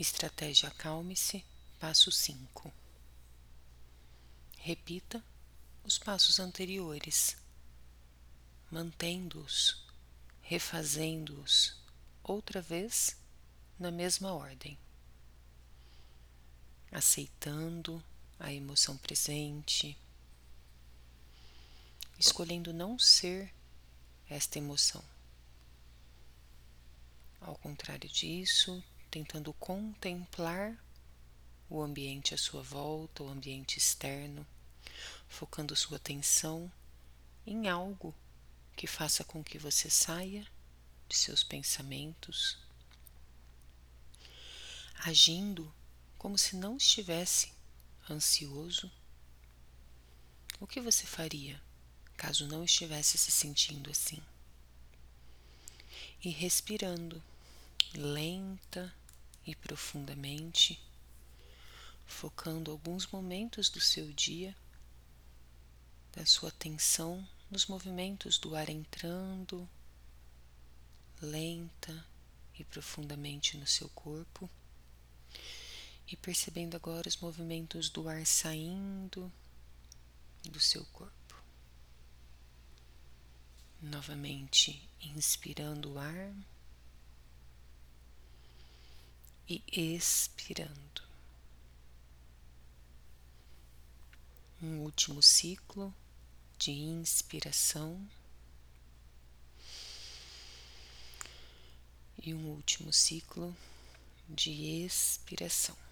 Estratégia Acalme-se, passo 5. Repita os passos anteriores, mantendo-os, refazendo-os. Outra vez na mesma ordem, aceitando a emoção presente, escolhendo não ser esta emoção. Ao contrário disso, tentando contemplar o ambiente à sua volta, o ambiente externo, focando sua atenção em algo que faça com que você saia de seus pensamentos, agindo como se não estivesse ansioso. O que você faria caso não estivesse se sentindo assim? E respirando lenta e profundamente, focando alguns momentos do seu dia, da sua atenção nos movimentos do ar entrando lenta e profundamente no seu corpo e percebendo agora os movimentos do ar saindo do seu corpo. Novamente inspirando o ar e expirando. Um último ciclo de inspiração e um último ciclo de expiração.